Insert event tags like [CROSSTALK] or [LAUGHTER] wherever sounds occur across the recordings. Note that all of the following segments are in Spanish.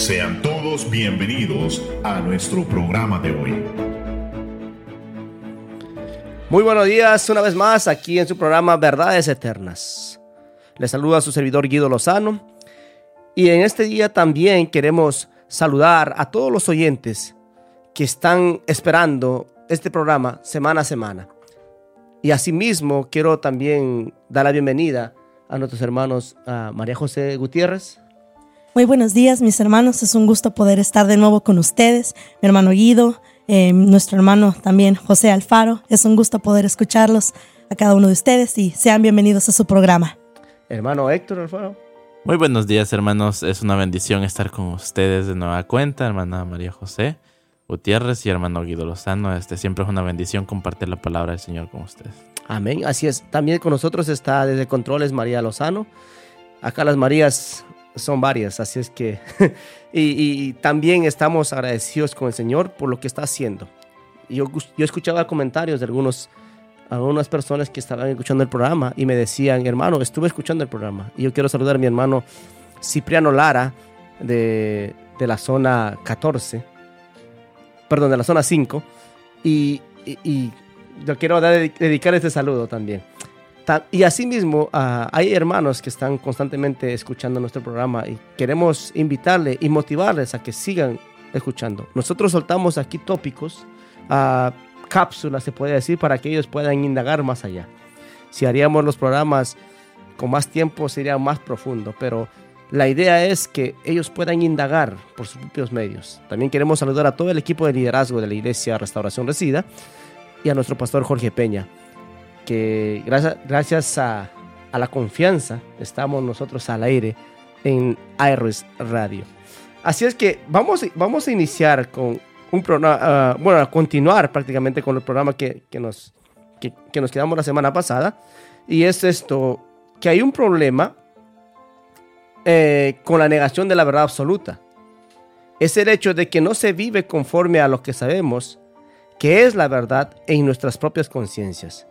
Sean todos bienvenidos a nuestro programa de hoy. Muy buenos días una vez más aquí en su programa Verdades Eternas. Les saluda su servidor Guido Lozano y en este día también queremos saludar a todos los oyentes que están esperando este programa semana a semana. Y asimismo quiero también dar la bienvenida a nuestros hermanos a María José Gutiérrez. Muy buenos días mis hermanos, es un gusto poder estar de nuevo con ustedes, mi hermano Guido, eh, nuestro hermano también José Alfaro, es un gusto poder escucharlos a cada uno de ustedes y sean bienvenidos a su programa. Hermano Héctor Alfaro. Muy buenos días hermanos, es una bendición estar con ustedes de nueva cuenta, hermana María José Gutiérrez y hermano Guido Lozano, este siempre es una bendición compartir la palabra del Señor con ustedes. Amén, así es. También con nosotros está desde Controles María Lozano. Acá las Marías son varias, así es que... [LAUGHS] y, también estamos agradecidos con el Señor por lo que está haciendo. Yo, yo escuchaba comentarios de algunos, algunas personas que estaban escuchando el programa y me decían, hermano, estuve escuchando el programa. Y yo quiero saludar a mi hermano Cipriano Lara de, de la zona 14, perdón, de la zona 5. Y, y, yo quiero dedicar este saludo también. Y asimismo, uh, hay hermanos que están constantemente escuchando nuestro programa y queremos invitarles y motivarles a que sigan escuchando. Nosotros soltamos aquí tópicos, uh, cápsulas, se puede decir, para que ellos puedan indagar más allá. Si haríamos los programas con más tiempo, sería más profundo, pero la idea es que ellos puedan indagar por sus propios medios. También queremos saludar a todo el equipo de liderazgo de la Iglesia Restauración Resida y a nuestro pastor Jorge Peña que gracias, gracias a, la confianza estamos nosotros al aire en Aeros Radio. Así es que vamos, vamos a iniciar con un programa, ah, bueno, a continuar prácticamente con el programa que, nos, que, nos quedamos la semana pasada. Y es esto, que hay un problema eh, con la negación de la verdad absoluta. Es el hecho de que no se vive conforme a lo que sabemos que es la verdad en nuestras propias conciencias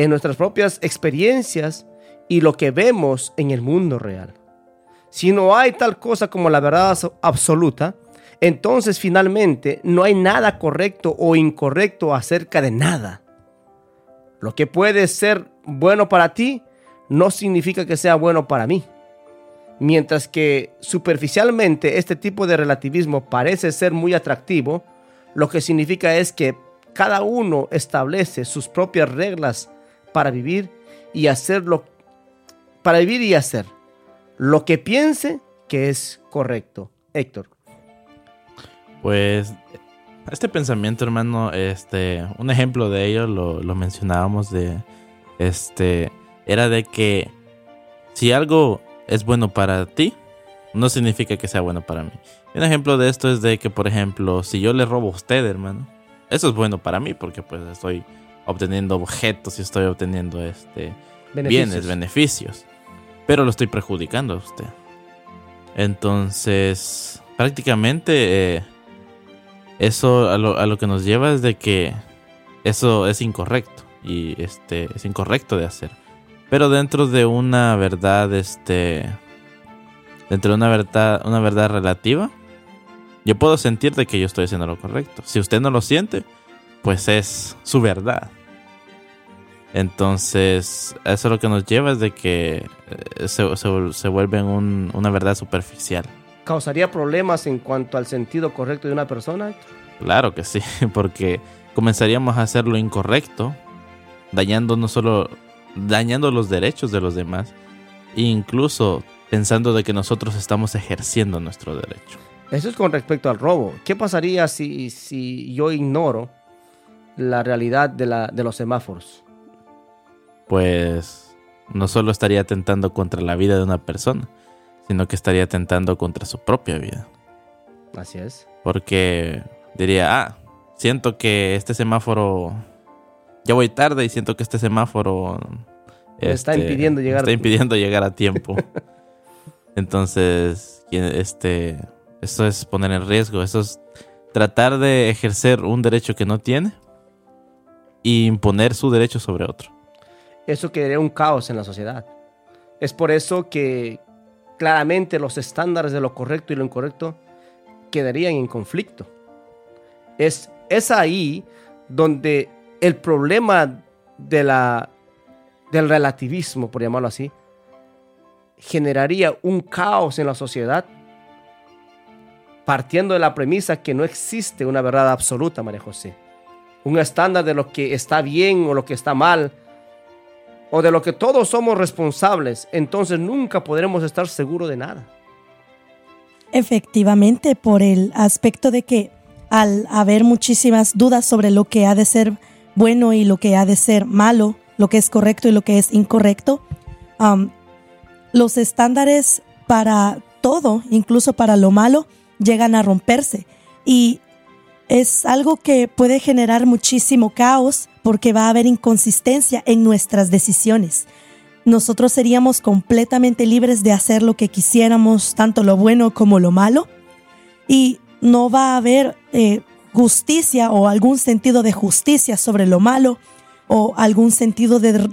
en nuestras propias experiencias y lo que vemos en el mundo real. Si no hay tal cosa como la verdad absoluta, entonces finalmente no hay nada correcto o incorrecto acerca de nada. Lo que puede ser bueno para ti no significa que sea bueno para mí. Mientras que superficialmente este tipo de relativismo parece ser muy atractivo, lo que significa es que cada uno establece sus propias reglas para vivir y hacerlo, para vivir y hacer lo que piense que es correcto. Héctor. Pues este pensamiento, hermano, este, un ejemplo de ello lo, lo mencionábamos de, este, era de que si algo es bueno para ti, no significa que sea bueno para mí. Un ejemplo de esto es de que, por ejemplo, si yo le robo a usted, hermano, eso es bueno para mí porque pues estoy obteniendo objetos y estoy obteniendo este bienes, beneficios. Pero lo estoy perjudicando a usted. Entonces, prácticamente eh, eso a lo, que nos lleva es de que eso es incorrecto y este es incorrecto de hacer. Pero dentro de una verdad, este, dentro de una verdad, una verdad relativa, yo puedo sentir de que yo estoy haciendo lo correcto. Si usted no lo siente, pues es su verdad. Entonces, eso lo que nos lleva es de que eh, se, se, vuelve una verdad superficial. ¿Causaría problemas en cuanto al sentido correcto de una persona? Claro que sí, [LAUGHS] porque comenzaríamos a hacer lo incorrecto, dañando no solo dañando los derechos de los demás, e incluso pensando de que nosotros estamos ejerciendo nuestro derecho. Eso es con respecto al robo. ¿Qué pasaría si, si yo ignoro la realidad de, la, de los semáforos? pues no solo estaría atentando contra la vida de una persona, sino que estaría atentando contra su propia vida. Así es. Porque diría, ah, siento que este semáforo, ya voy tarde y siento que este semáforo está este, impidiendo llegar, está impidiendo llegar a tiempo. [LAUGHS] Entonces, este, eso es poner en riesgo, eso es tratar de ejercer un derecho que no tiene e imponer su derecho sobre otro eso crearía un caos en la sociedad. Es por eso que claramente los estándares de lo correcto y lo incorrecto quedarían en conflicto. Es, es ahí donde el problema de la, del relativismo, por llamarlo así, generaría un caos en la sociedad, partiendo de la premisa que no existe una verdad absoluta, María José. Un estándar de lo que está bien o lo que está mal, o de lo que todos somos responsables, entonces nunca podremos estar seguros de nada. Efectivamente, por el aspecto de que al haber muchísimas dudas sobre lo que ha de ser bueno y lo que ha de ser malo, lo que es correcto y lo que es incorrecto, los estándares para todo, incluso para lo malo, llegan a romperse. Y es algo que puede generar muchísimo caos porque va a haber inconsistencia en nuestras decisiones. Nosotros seríamos completamente libres de hacer lo que quisiéramos, tanto lo bueno como lo malo, y no va a haber eh, justicia o algún sentido de justicia sobre lo malo o algún sentido de,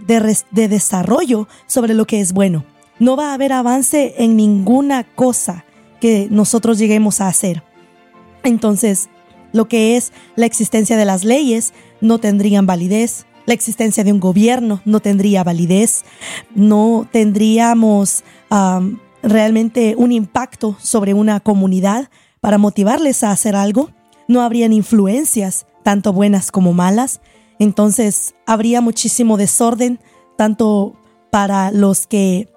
de desarrollo sobre lo que es bueno. No va a haber avance en ninguna cosa que nosotros lleguemos a hacer. Entonces, lo que es la existencia de las leyes no tendrían validez, la existencia de un gobierno no tendría validez, no tendríamos realmente un impacto sobre una comunidad para motivarles a hacer algo, no habrían influencias, tanto buenas como malas, entonces habría muchísimo desorden, tanto para los que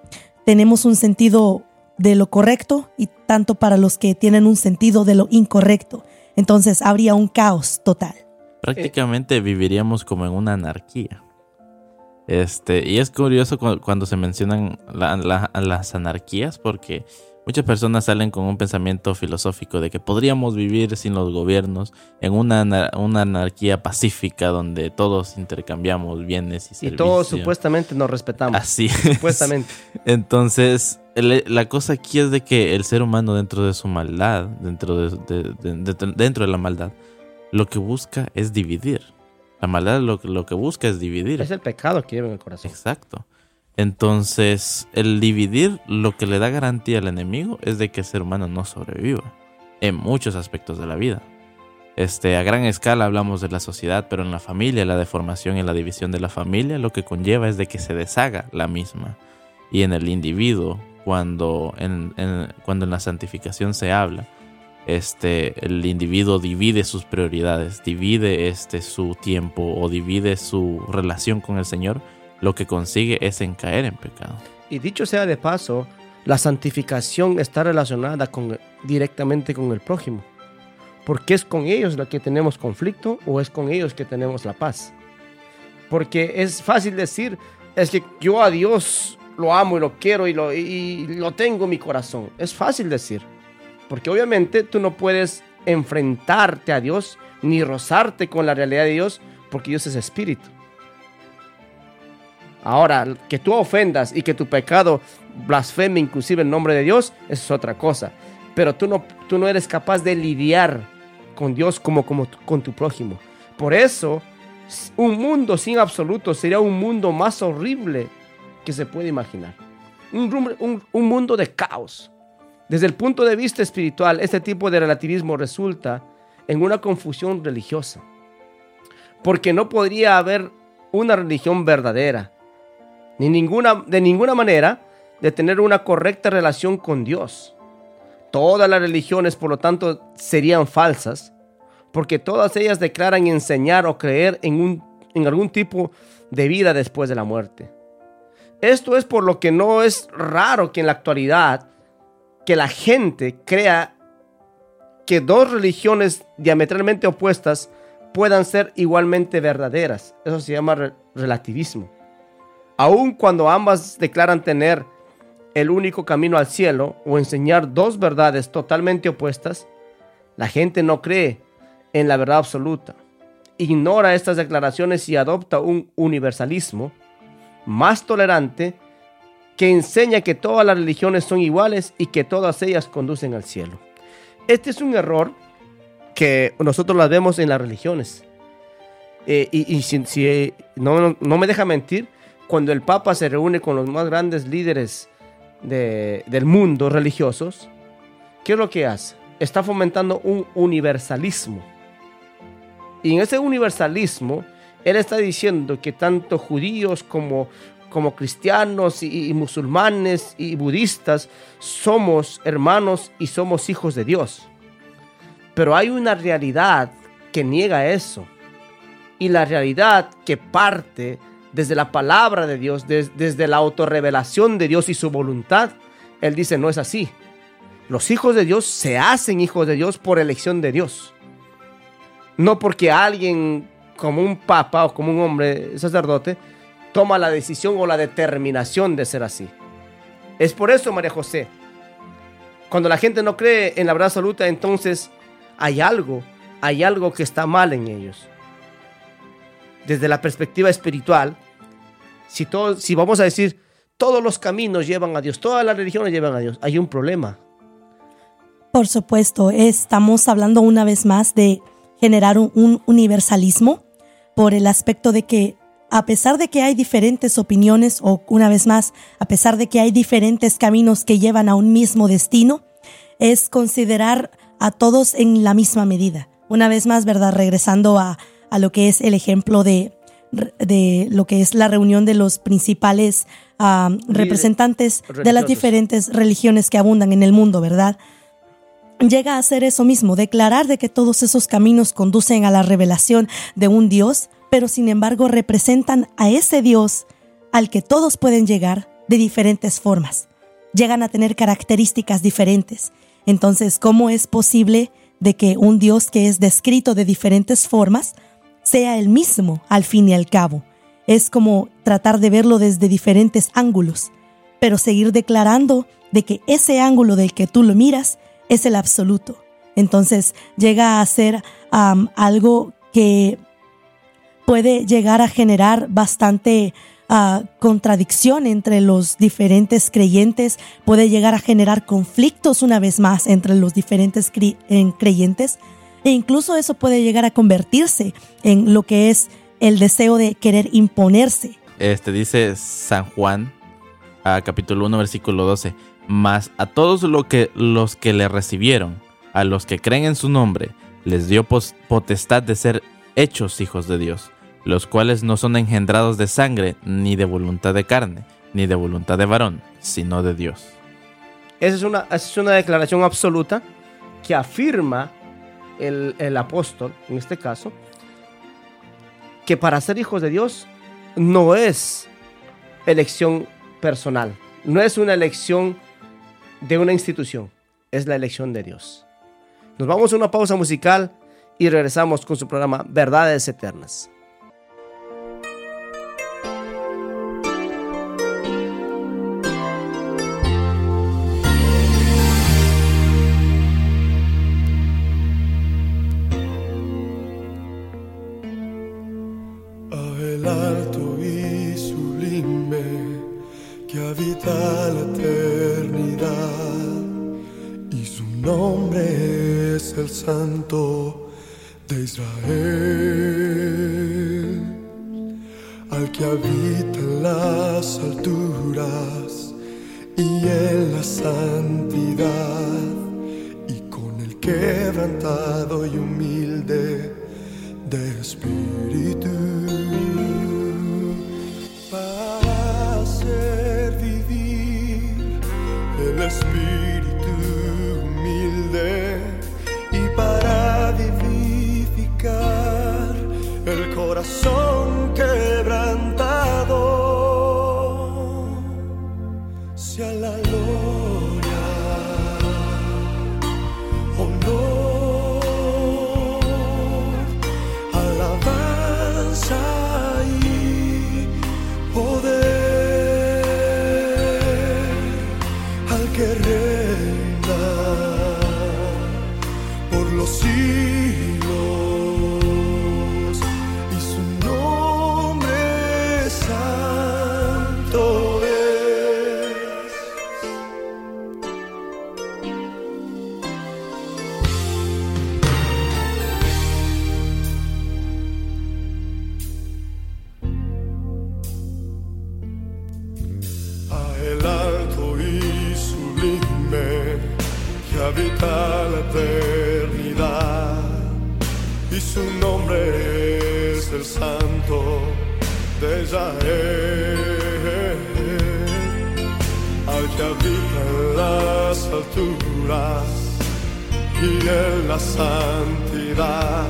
tenemos un sentido de lo correcto y tanto para los que tienen un sentido de lo incorrecto. Entonces habría un caos total. Prácticamente viviríamos como en una anarquía. Este, y es curioso cuando, se mencionan las anarquías porque muchas personas salen con un pensamiento filosófico de que podríamos vivir sin los gobiernos en una, una anarquía pacífica donde todos intercambiamos bienes y servicios. Y todos supuestamente nos respetamos. Así. Supuestamente. Entonces, la cosa aquí es de que el ser humano dentro de su maldad, dentro de, dentro de la maldad, lo que busca es dividir. La maldad lo, lo que busca es dividir. Es el pecado que lleva en el corazón. Exacto. Entonces, el dividir lo que le da garantía al enemigo es de que el ser humano no sobreviva en muchos aspectos de la vida. Este, a gran escala hablamos de la sociedad, pero en la familia, la deformación y la división de la familia lo que conlleva es de que se deshaga la misma. Y en el individuo, cuando en, cuando en la santificación se habla, este, el individuo divide sus prioridades, divide este, su tiempo o divide su relación con el Señor, lo que consigue es en caer en pecado. Y dicho sea de paso, la santificación está relacionada con, directamente con el prójimo. Porque es con ellos la que tenemos conflicto o es con ellos que tenemos la paz. Porque es fácil decir, es que yo a Dios lo amo y lo quiero y lo, y lo tengo en mi corazón. Es fácil decir. Porque obviamente tú no puedes enfrentarte a Dios ni rozarte con la realidad de Dios porque Dios es espíritu. Ahora, que tú ofendas y que tu pecado blasfeme inclusive el nombre de Dios, eso es otra cosa. Pero tú no, tú no eres capaz de lidiar con Dios como, como con tu prójimo. Por eso, un mundo sin absoluto sería un mundo más horrible que se puede imaginar. Un, un mundo de caos. Desde el punto de vista espiritual, este tipo de relativismo resulta en una confusión religiosa. Porque no podría haber una religión verdadera ni ninguna, de ninguna manera de tener una correcta relación con Dios. Todas las religiones, por lo tanto, serían falsas, porque todas ellas declaran enseñar o creer en, un, en algún tipo de vida después de la muerte. Esto es por lo que no es raro que en la actualidad que la gente crea que dos religiones diametralmente opuestas puedan ser igualmente verdaderas. Eso se llama relativismo. Aun cuando ambas declaran tener el único camino al cielo o enseñar dos verdades totalmente opuestas, la gente no cree en la verdad absoluta. Ignora estas declaraciones y adopta un universalismo más tolerante que enseña que todas las religiones son iguales y que todas ellas conducen al cielo. Este es un error que nosotros las vemos en las religiones. Eh, y, si, no, no me deja mentir, cuando el Papa se reúne con los más grandes líderes de- del mundo religiosos, ¿qué es lo que hace? Está fomentando un universalismo. Y en ese universalismo, él está diciendo que tanto judíos como, como cristianos y, musulmanes y budistas somos hermanos y somos hijos de Dios. Pero hay una realidad que niega eso. Y la realidad que parte desde la palabra de Dios, des- desde la autorrevelación de Dios y su voluntad, Él dice, no es así. Los hijos de Dios se hacen hijos de Dios por elección de Dios. No porque alguien como un papa o como un hombre sacerdote toma la decisión o la determinación de ser así. Es por eso, María José, cuando la gente no cree en la verdad absoluta, entonces hay algo, hay algo que está mal en ellos. Desde la perspectiva espiritual, si, todo, si vamos a decir todos los caminos llevan a Dios, todas las religiones llevan a Dios, hay un problema. Por supuesto, estamos hablando una vez más de generar un universalismo por el aspecto de que a pesar de que hay diferentes opiniones o una vez más, a pesar de que hay diferentes caminos que llevan a un mismo destino, es considerar a todos en la misma medida. Una vez más, ¿verdad? Regresando a, a lo que es el ejemplo de, de lo que es la reunión de los principales ah, representantes de las diferentes religiones que abundan en el mundo, ¿verdad? Llega a hacer eso mismo, declarar de que todos esos caminos conducen a la revelación de un Dios, pero sin embargo representan a ese Dios al que todos pueden llegar de diferentes formas. Llegan a tener características diferentes. Entonces, ¿cómo es posible de que un Dios que es descrito de diferentes formas sea el mismo al fin y al cabo? Es como tratar de verlo desde diferentes ángulos, pero seguir declarando de que ese ángulo del que tú lo miras es el absoluto. Entonces llega a ser algo que puede llegar a generar bastante uh, contradicción entre los diferentes creyentes, puede llegar a generar conflictos una vez más entre los diferentes cre en creyentes e incluso eso puede llegar a convertirse en lo que es el deseo de querer imponerse. Este dice San Juan, a capítulo 1, versículo 12. Mas a todos lo que, los que le recibieron, a los que creen en su nombre, les dio potestad de ser hechos hijos de Dios, los cuales no son engendrados de sangre, ni de voluntad de carne, ni de voluntad de varón, sino de Dios. Esa es una, esa es una declaración absoluta que afirma el, el apóstol, en este caso, que para ser hijos de Dios no es elección personal, no es una elección de una institución, es la elección de Dios. Nos vamos a una pausa musical y regresamos con su programa Verdades Eternas. Que habita la eternidad. Y su nombre es el Santo de Israel, al que habita en las alturas y en la santidad. Y con el quebrantado y humilde corazón quebrantado habita en las alturas y en la santidad,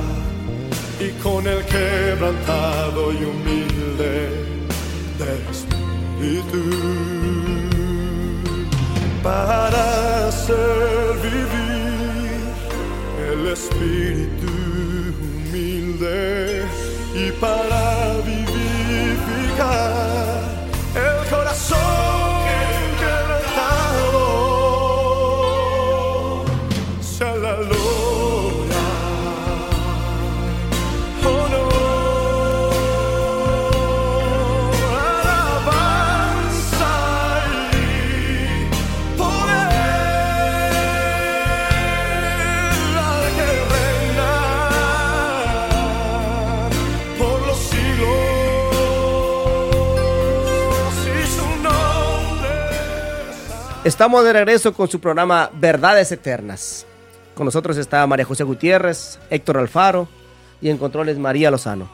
y con el quebrantado y humilde de espíritu. Para hacer vivir el espíritu humilde y para vivificar el corazón Estamos de regreso con su programa Verdades Eternas. Con nosotros está María José Gutiérrez, Héctor Alfaro y en controles María Lozano.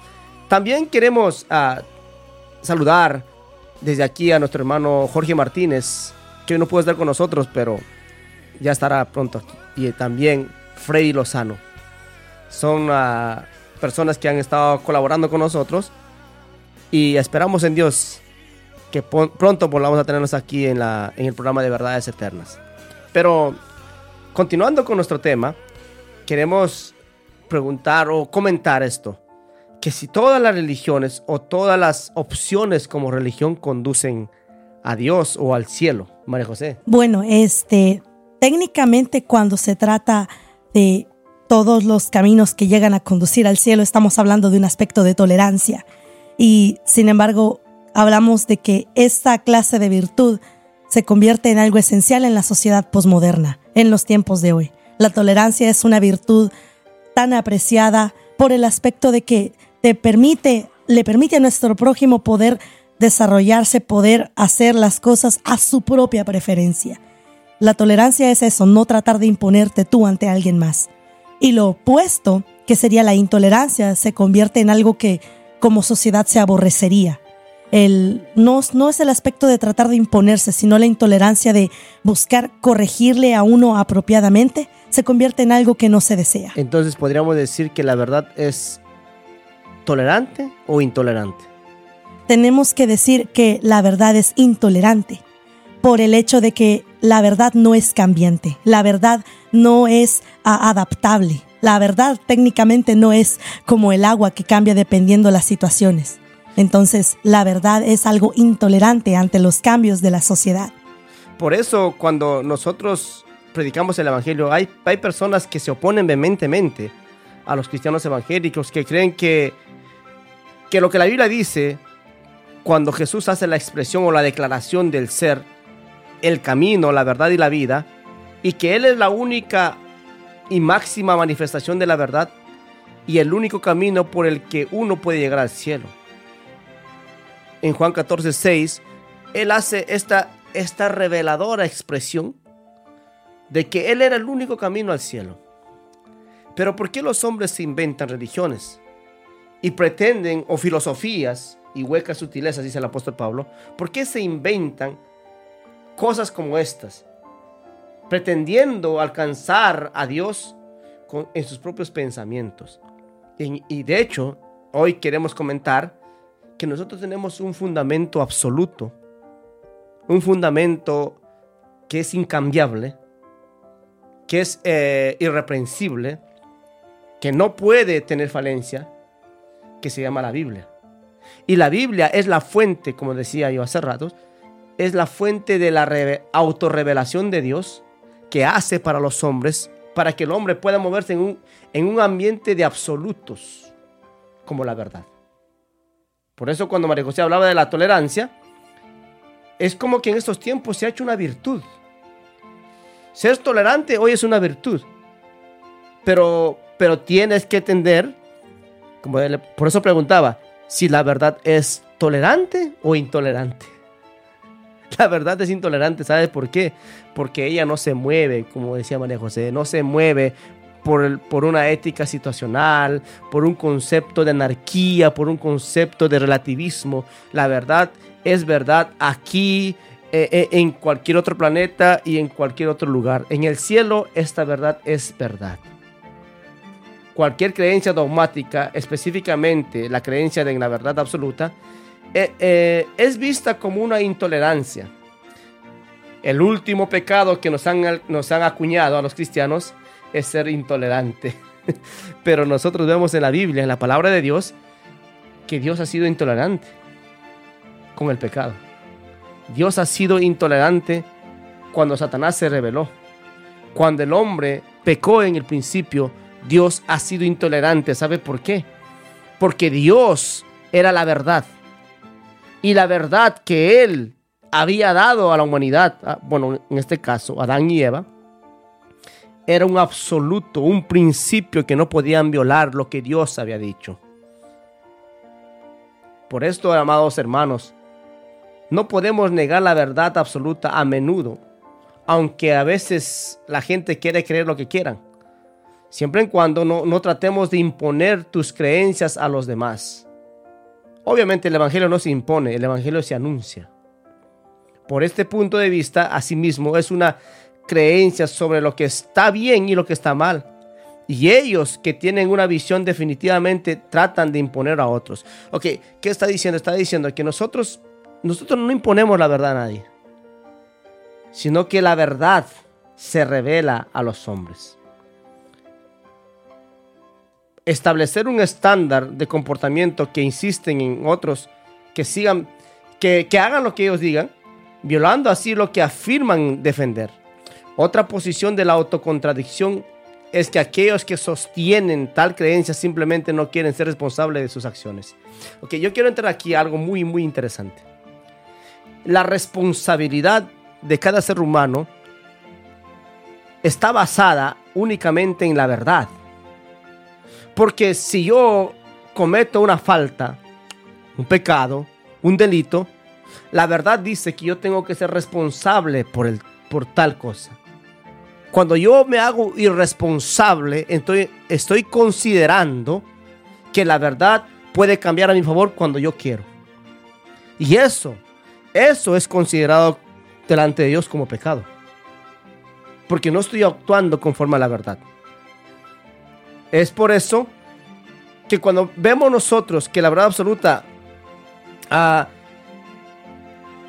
También queremos ah, saludar desde aquí a nuestro hermano Jorge Martínez, que hoy no puede estar con nosotros, pero ya estará pronto. Y también Freddy Lozano. Son ah, personas que han estado colaborando con nosotros y esperamos en Dios que pronto volvamos a tenernos aquí en, la, en el programa de Verdades Eternas. Pero continuando con nuestro tema, queremos preguntar o comentar esto. Que si todas las religiones o todas las opciones como religión conducen a Dios o al cielo, María José. Bueno, este, técnicamente cuando se trata de todos los caminos que llegan a conducir al cielo, estamos hablando de un aspecto de tolerancia. Y sin embargo, hablamos de que esta clase de virtud se convierte en algo esencial en la sociedad posmoderna, en los tiempos de hoy. La tolerancia es una virtud tan apreciada por el aspecto de que te permite, le permite a nuestro prójimo poder desarrollarse, poder hacer las cosas a su propia preferencia. La tolerancia es eso, no tratar de imponerte tú ante alguien más. Y lo opuesto, que sería la intolerancia, se convierte en algo que como sociedad se aborrecería. El, no, no es el aspecto de tratar de imponerse, sino la intolerancia de buscar corregirle a uno apropiadamente, se convierte en algo que no se desea. Entonces podríamos decir que la verdad es tolerante o intolerante. tenemos que decir que la verdad es intolerante por el hecho de que la verdad no es cambiante, la verdad no es ah, adaptable, la verdad técnicamente no es como el agua que cambia dependiendo las situaciones. Entonces, la verdad es algo intolerante ante los cambios de la sociedad. Por eso cuando nosotros predicamos el Evangelio, hay, hay personas que se oponen vehementemente a los cristianos evangélicos, que creen que, que lo que la Biblia dice, cuando Jesús hace la expresión o la declaración del ser, el camino, la verdad y la vida, y que Él es la única y máxima manifestación de la verdad y el único camino por el que uno puede llegar al cielo. En Juan 14, 6, Él hace esta, esta reveladora expresión de que Él era el único camino al cielo. Pero ¿por qué los hombres se inventan religiones y pretenden, o filosofías y huecas sutilezas, dice el apóstol Pablo, ¿por qué se inventan cosas como estas? Pretendiendo alcanzar a Dios con- en sus propios pensamientos. Y, y de hecho, hoy queremos comentar que nosotros tenemos un fundamento absoluto, un fundamento que es incambiable, que es eh, irreprensible, que no puede tener falencia, que se llama la Biblia. Y la Biblia es la fuente, como decía yo hace rato, es la fuente de la reve- autorrevelación de Dios que hace para los hombres, para que el hombre pueda moverse en un, en un ambiente de absolutos, como la verdad. Por eso cuando María José hablaba de la tolerancia, es como que en estos tiempos se ha hecho una virtud. Ser tolerante hoy es una virtud. Pero, pero tienes que entender, como por eso preguntaba, si la verdad es tolerante o intolerante. [LAUGHS] La verdad es intolerante, ¿sabe por qué? Porque ella no se mueve, como decía María José, no se mueve por, una ética situacional, por un concepto de anarquía, por un concepto de relativismo. La verdad es verdad aquí, eh, eh, en cualquier otro planeta y en cualquier otro lugar. En el cielo esta verdad es verdad. Cualquier creencia dogmática, específicamente la creencia de la verdad absoluta, eh, eh, es vista como una intolerancia. El último pecado que nos han, nos han acuñado a los cristianos es ser intolerante. [LAUGHS] Pero nosotros vemos en la Biblia, en la palabra de Dios, que Dios ha sido intolerante con el pecado. Dios ha sido intolerante cuando Satanás se rebeló. Cuando el hombre pecó en el principio, Dios ha sido intolerante. ¿Sabe por qué? Porque Dios era la verdad. Y la verdad que Él había dado a la humanidad, bueno, en este caso, Adán y Eva, era un absoluto, un principio que no podían violar lo que Dios había dicho. Por esto, amados hermanos, no podemos negar la verdad absoluta a menudo, aunque a veces la gente quiere creer lo que quieran. Siempre en cuando no, no tratemos de imponer tus creencias a los demás. Obviamente el Evangelio no se impone, el Evangelio se anuncia. Por este punto de vista, asimismo, es una creencia sobre lo que está bien y lo que está mal. Y ellos que tienen una visión definitivamente tratan de imponer a otros. Ok, ¿qué está diciendo? Está diciendo que nosotros, nosotros no imponemos la verdad a nadie, sino que la verdad se revela a los hombres. Establecer un estándar de comportamiento que insisten en otros que sigan, que, que hagan lo que ellos digan, violando así lo que afirman defender. Otra posición de la autocontradicción es que aquellos que sostienen tal creencia simplemente no quieren ser responsables de sus acciones. Ok, yo quiero entrar aquí a algo muy, muy interesante. La responsabilidad de cada ser humano está basada únicamente en la verdad. Porque si yo cometo una falta, un pecado, un delito, la verdad dice que yo tengo que ser responsable por, el, por tal cosa. Cuando yo me hago irresponsable, entonces estoy considerando que la verdad puede cambiar a mi favor cuando yo quiero. Y eso, eso es considerado delante de Dios como pecado. Porque no estoy actuando conforme a la verdad. Es por eso que cuando vemos nosotros que la verdad absoluta ah,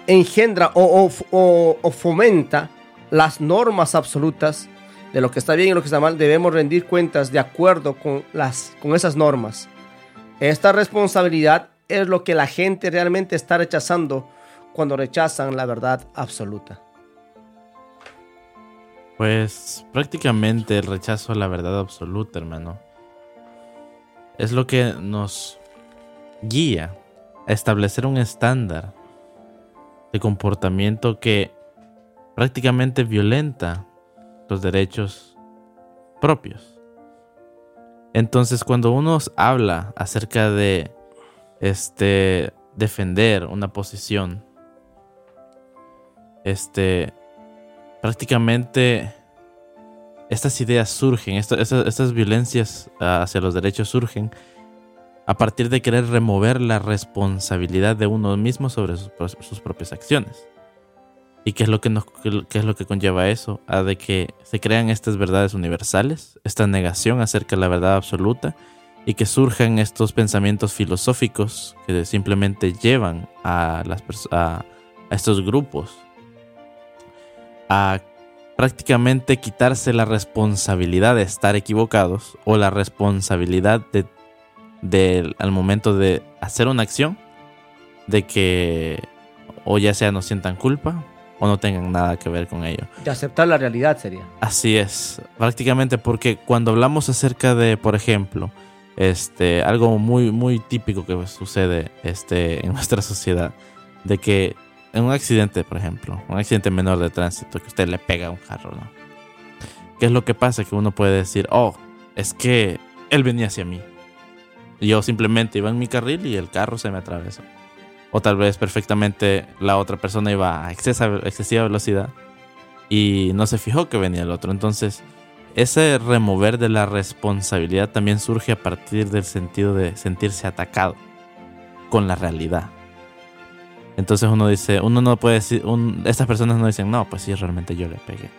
engendra o, fomenta las normas absolutas de lo que está bien y lo que está mal, debemos rendir cuentas de acuerdo con, las, con esas normas. Esta responsabilidad es lo que la gente realmente está rechazando cuando rechazan la verdad absoluta. Pues prácticamente el rechazo a la verdad absoluta, hermano. Es lo que nos guía a establecer un estándar de comportamiento que prácticamente violenta los derechos propios. Entonces, cuando uno habla acerca de este defender una posición, este prácticamente estas ideas surgen, esta- estas, estas violencias ah, hacia los derechos surgen a partir de querer remover la responsabilidad de uno mismo sobre sus, sus propias acciones. ¿Y qué es lo que, nos, qué es lo que conlleva eso? A de que se crean estas verdades universales, esta negación acerca de la verdad absoluta y que surjan estos pensamientos filosóficos que simplemente llevan a, las, a, a estos grupos a prácticamente quitarse la responsabilidad de estar equivocados o la responsabilidad de, de- al momento de hacer una acción de que o ya sea no sientan culpa o no tengan nada que ver con ello. De aceptar la realidad sería. Así es, prácticamente porque cuando hablamos acerca de, por ejemplo, este, algo muy, muy típico que sucede este, [LAUGHS] en nuestra sociedad, de que en un accidente, por ejemplo, un accidente menor de tránsito, que usted le pega a un carro, ¿no? ¿Qué es lo que pasa? Que uno puede decir, oh, es que él venía hacia mí. Y yo simplemente iba en mi carril y el carro se me atravesó. O tal vez perfectamente la otra persona iba a excesa- excesiva velocidad y no se fijó que venía el otro. Entonces, ese remover de la responsabilidad también surge a partir del sentido de sentirse atacado con la realidad. Entonces uno dice, uno no puede decir, un- estas personas no dicen, no, pues sí, realmente yo le pegué.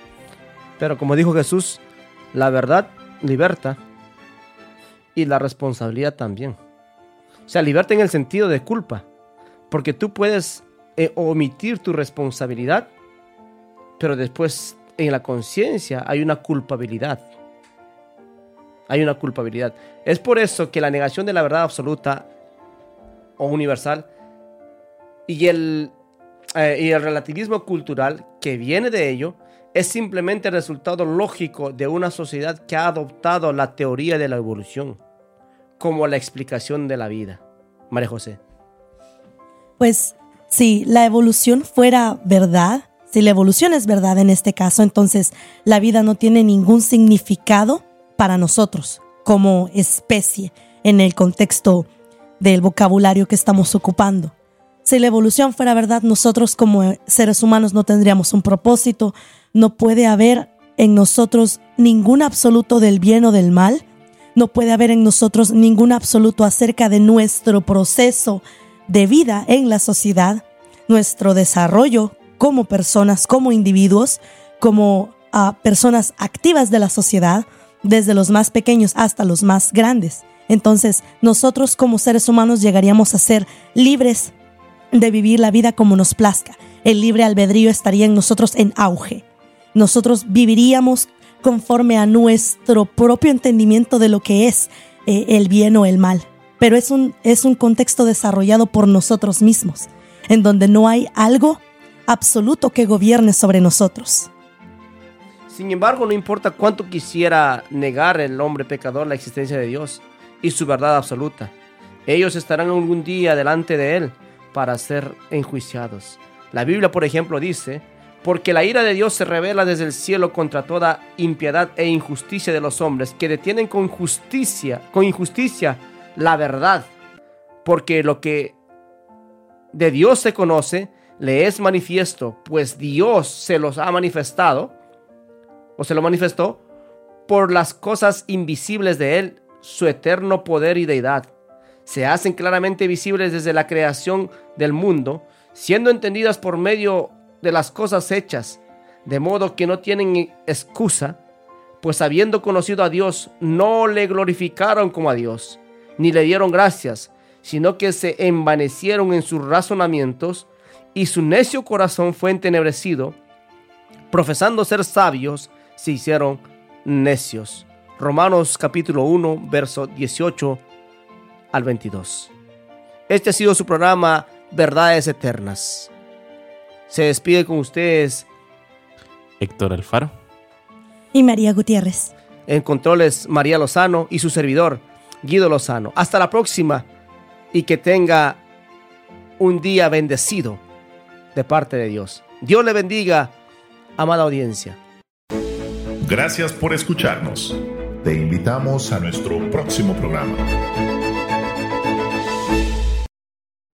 Pero como dijo Jesús, la verdad liberta y la responsabilidad también. O sea, liberta en el sentido de culpa, porque tú puedes eh, omitir tu responsabilidad, pero después en la conciencia hay una culpabilidad. Hay una culpabilidad. Es por eso que la negación de la verdad absoluta o universal y el, eh, y el relativismo cultural que viene de ello es simplemente el resultado lógico de una sociedad que ha adoptado la teoría de la evolución como la explicación de la vida. María José. Pues si la evolución fuera verdad, si la evolución es verdad en este caso, entonces la vida no tiene ningún significado para nosotros como especie en el contexto del vocabulario que estamos ocupando. Si la evolución fuera verdad, nosotros como seres humanos no tendríamos un propósito, no puede haber en nosotros ningún absoluto del bien o del mal, no puede haber en nosotros ningún absoluto acerca de nuestro proceso de vida en la sociedad, nuestro desarrollo como personas, como individuos, como ah, personas activas de la sociedad, desde los más pequeños hasta los más grandes. Entonces, nosotros como seres humanos llegaríamos a ser libres de vivir la vida como nos plazca. El libre albedrío estaría en nosotros en auge. Nosotros viviríamos conforme a nuestro propio entendimiento de lo que es eh, el bien o el mal. Pero es un, es un contexto desarrollado por nosotros mismos, en donde no hay algo absoluto que gobierne sobre nosotros. Sin embargo, no importa cuánto quisiera negar el hombre pecador la existencia de Dios y su verdad absoluta, ellos estarán algún día delante de Él para ser enjuiciados. La Biblia, por ejemplo, dice, porque la ira de Dios se revela desde el cielo contra toda impiedad e injusticia de los hombres que detienen con justicia, con injusticia la verdad, porque lo que de Dios se conoce le es manifiesto, pues Dios se los ha manifestado o se lo manifestó por las cosas invisibles de Él, su eterno poder y deidad. Se hacen claramente visibles desde la creación del mundo, siendo entendidas por medio de las cosas hechas, de modo que no tienen excusa, pues habiendo conocido a Dios, no le glorificaron como a Dios, ni le dieron gracias, sino que se envanecieron en sus razonamientos, y su necio corazón fue entenebrecido, profesando ser sabios, se hicieron necios. Romanos capítulo 1, verso 18 al 22. Este ha sido su programa Verdades Eternas. Se despide con ustedes Héctor Alfaro. Y María Gutiérrez. en controles María Lozano y su servidor Guido Lozano. Hasta la próxima y que tenga un día bendecido de parte de Dios. Dios le bendiga, amada audiencia. Gracias por escucharnos. Te invitamos a nuestro próximo programa.